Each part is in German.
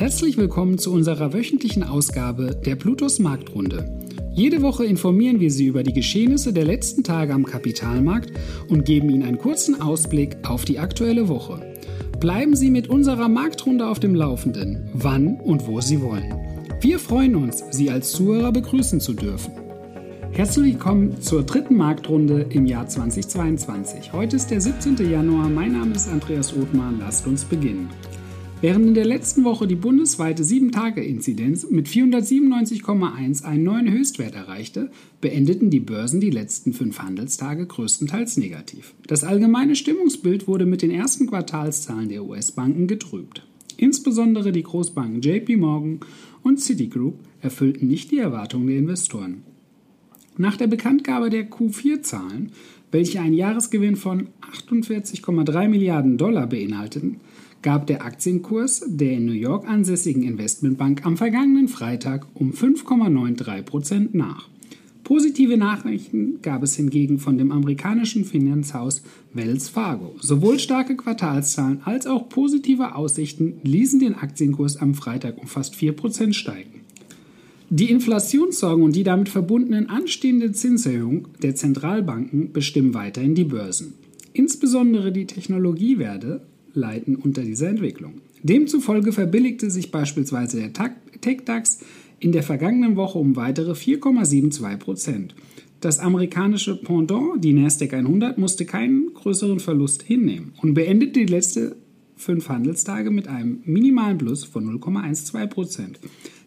Herzlich willkommen zu unserer wöchentlichen Ausgabe der Plutos Marktrunde. Jede Woche informieren wir Sie über die Geschehnisse der letzten Tage am Kapitalmarkt und geben Ihnen einen kurzen Ausblick auf die aktuelle Woche. Bleiben Sie mit unserer Marktrunde auf dem Laufenden, wann und wo Sie wollen. Wir freuen uns, Sie als Zuhörer begrüßen zu dürfen. Herzlich willkommen zur dritten Marktrunde im Jahr 2022. Heute ist der 17. Januar. Mein Name ist Andreas Othmann. Lasst uns beginnen. Während in der letzten Woche die bundesweite 7-Tage-Inzidenz mit 497,1 einen neuen Höchstwert erreichte, beendeten die Börsen die letzten fünf Handelstage größtenteils negativ. Das allgemeine Stimmungsbild wurde mit den ersten Quartalszahlen der US-Banken getrübt. Insbesondere die Großbanken JP Morgan und Citigroup erfüllten nicht die Erwartungen der Investoren. Nach der Bekanntgabe der Q4-Zahlen, welche einen Jahresgewinn von 48,3 Milliarden Dollar beinhalteten, gab der Aktienkurs der in New York ansässigen Investmentbank am vergangenen Freitag um 5,93 Prozent nach. Positive Nachrichten gab es hingegen von dem amerikanischen Finanzhaus Wells Fargo. Sowohl starke Quartalszahlen als auch positive Aussichten ließen den Aktienkurs am Freitag um fast 4% steigen. Die Inflationssorgen und die damit verbundenen anstehende Zinserhöhung der Zentralbanken bestimmen weiterhin die Börsen. Insbesondere die Technologiewerte leiden unter dieser Entwicklung. Demzufolge verbilligte sich beispielsweise der TechDAX in der vergangenen Woche um weitere 4,72 Prozent. Das amerikanische Pendant, die Nasdaq 100, musste keinen größeren Verlust hinnehmen und beendete die letzten fünf Handelstage mit einem minimalen Plus von 0,12 Prozent.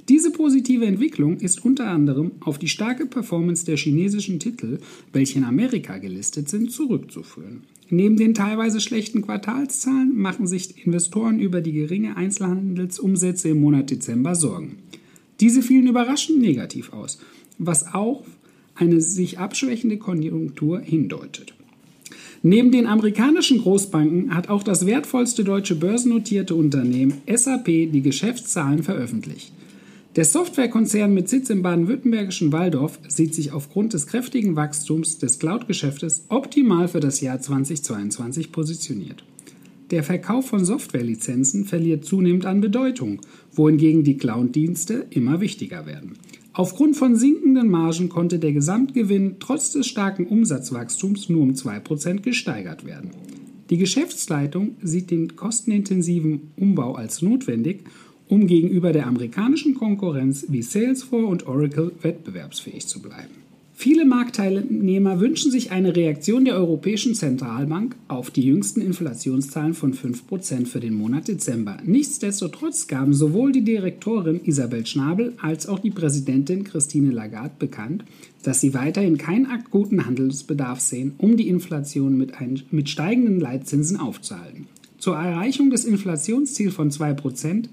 Diese positive Entwicklung ist unter anderem auf die starke Performance der chinesischen Titel, welche in Amerika gelistet sind, zurückzuführen. Neben den teilweise schlechten Quartalszahlen machen sich Investoren über die geringe Einzelhandelsumsätze im Monat Dezember Sorgen. Diese fielen überraschend negativ aus, was auch eine sich abschwächende Konjunktur hindeutet. Neben den amerikanischen Großbanken hat auch das wertvollste deutsche börsennotierte Unternehmen SAP die Geschäftszahlen veröffentlicht. Der Softwarekonzern mit Sitz im baden-württembergischen Waldorf sieht sich aufgrund des kräftigen Wachstums des Cloud-Geschäftes optimal für das Jahr 2022 positioniert. Der Verkauf von Softwarelizenzen verliert zunehmend an Bedeutung, wohingegen die Cloud-Dienste immer wichtiger werden. Aufgrund von sinkenden Margen konnte der Gesamtgewinn trotz des starken Umsatzwachstums nur um 2% gesteigert werden. Die Geschäftsleitung sieht den kostenintensiven Umbau als notwendig um gegenüber der amerikanischen Konkurrenz wie Salesforce und Oracle wettbewerbsfähig zu bleiben. Viele Marktteilnehmer wünschen sich eine Reaktion der Europäischen Zentralbank auf die jüngsten Inflationszahlen von 5% für den Monat Dezember. Nichtsdestotrotz gaben sowohl die Direktorin Isabel Schnabel als auch die Präsidentin Christine Lagarde bekannt, dass sie weiterhin keinen akuten Handelsbedarf sehen, um die Inflation mit, ein, mit steigenden Leitzinsen aufzuhalten. Zur Erreichung des Inflationsziels von 2%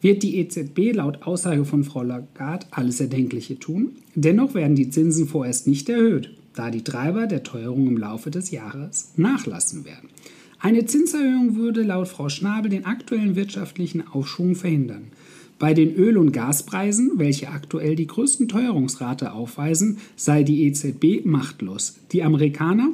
wird die EZB laut Aussage von Frau Lagarde alles Erdenkliche tun. Dennoch werden die Zinsen vorerst nicht erhöht, da die Treiber der Teuerung im Laufe des Jahres nachlassen werden. Eine Zinserhöhung würde laut Frau Schnabel den aktuellen wirtschaftlichen Aufschwung verhindern. Bei den Öl- und Gaspreisen, welche aktuell die größten Teuerungsrate aufweisen, sei die EZB machtlos. Die Amerikaner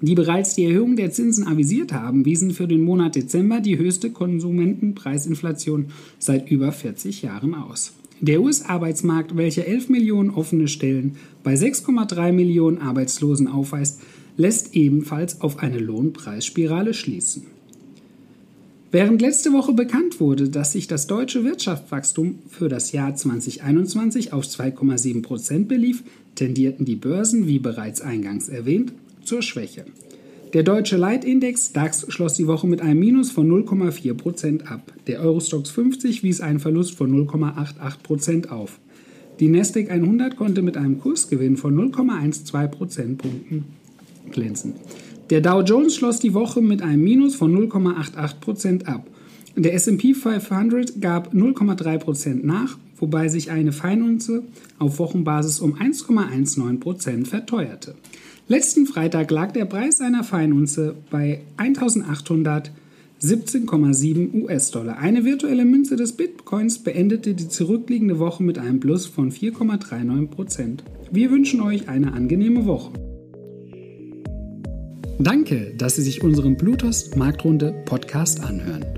die bereits die Erhöhung der Zinsen avisiert haben, wiesen für den Monat Dezember die höchste Konsumentenpreisinflation seit über 40 Jahren aus. Der US-Arbeitsmarkt, welcher 11 Millionen offene Stellen bei 6,3 Millionen Arbeitslosen aufweist, lässt ebenfalls auf eine Lohnpreisspirale schließen. Während letzte Woche bekannt wurde, dass sich das deutsche Wirtschaftswachstum für das Jahr 2021 auf 2,7 Prozent belief, tendierten die Börsen, wie bereits eingangs erwähnt, zur Schwäche. Der deutsche Leitindex DAX schloss die Woche mit einem Minus von 0,4% ab. Der Eurostox 50 wies einen Verlust von 0,88% auf. Die Nasdaq 100 konnte mit einem Kursgewinn von 0,12 Prozentpunkten glänzen. Der Dow Jones schloss die Woche mit einem Minus von 0,88% ab. Der SP 500 gab 0,3% nach, wobei sich eine Feinunze auf Wochenbasis um 1,19% verteuerte. Letzten Freitag lag der Preis einer Feinunze bei 1817,7 US-Dollar. Eine virtuelle Münze des Bitcoins beendete die zurückliegende Woche mit einem Plus von 4,39% Wir wünschen euch eine angenehme Woche. Danke, dass Sie sich unseren Bluetooth Marktrunde Podcast anhören.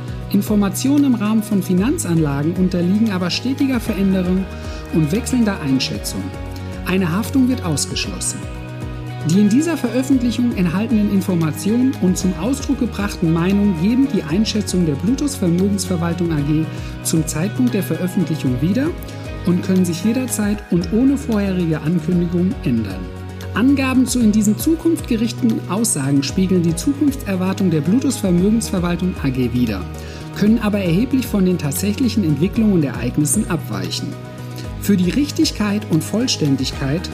Informationen im Rahmen von Finanzanlagen unterliegen aber stetiger Veränderung und wechselnder Einschätzung. Eine Haftung wird ausgeschlossen. Die in dieser Veröffentlichung enthaltenen Informationen und zum Ausdruck gebrachten Meinungen geben die Einschätzung der Bluetooth Vermögensverwaltung AG zum Zeitpunkt der Veröffentlichung wieder und können sich jederzeit und ohne vorherige Ankündigung ändern. Angaben zu in diesen Zukunft gerichteten Aussagen spiegeln die Zukunftserwartung der Bluetooth Vermögensverwaltung AG wider, können aber erheblich von den tatsächlichen Entwicklungen und Ereignissen abweichen. Für die Richtigkeit und Vollständigkeit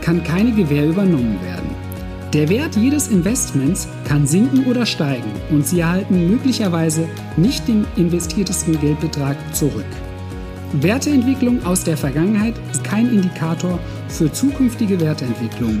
kann keine Gewähr übernommen werden. Der Wert jedes Investments kann sinken oder steigen und Sie erhalten möglicherweise nicht den investiertesten Geldbetrag zurück. Werteentwicklung aus der Vergangenheit ist kein Indikator für zukünftige Werteentwicklung.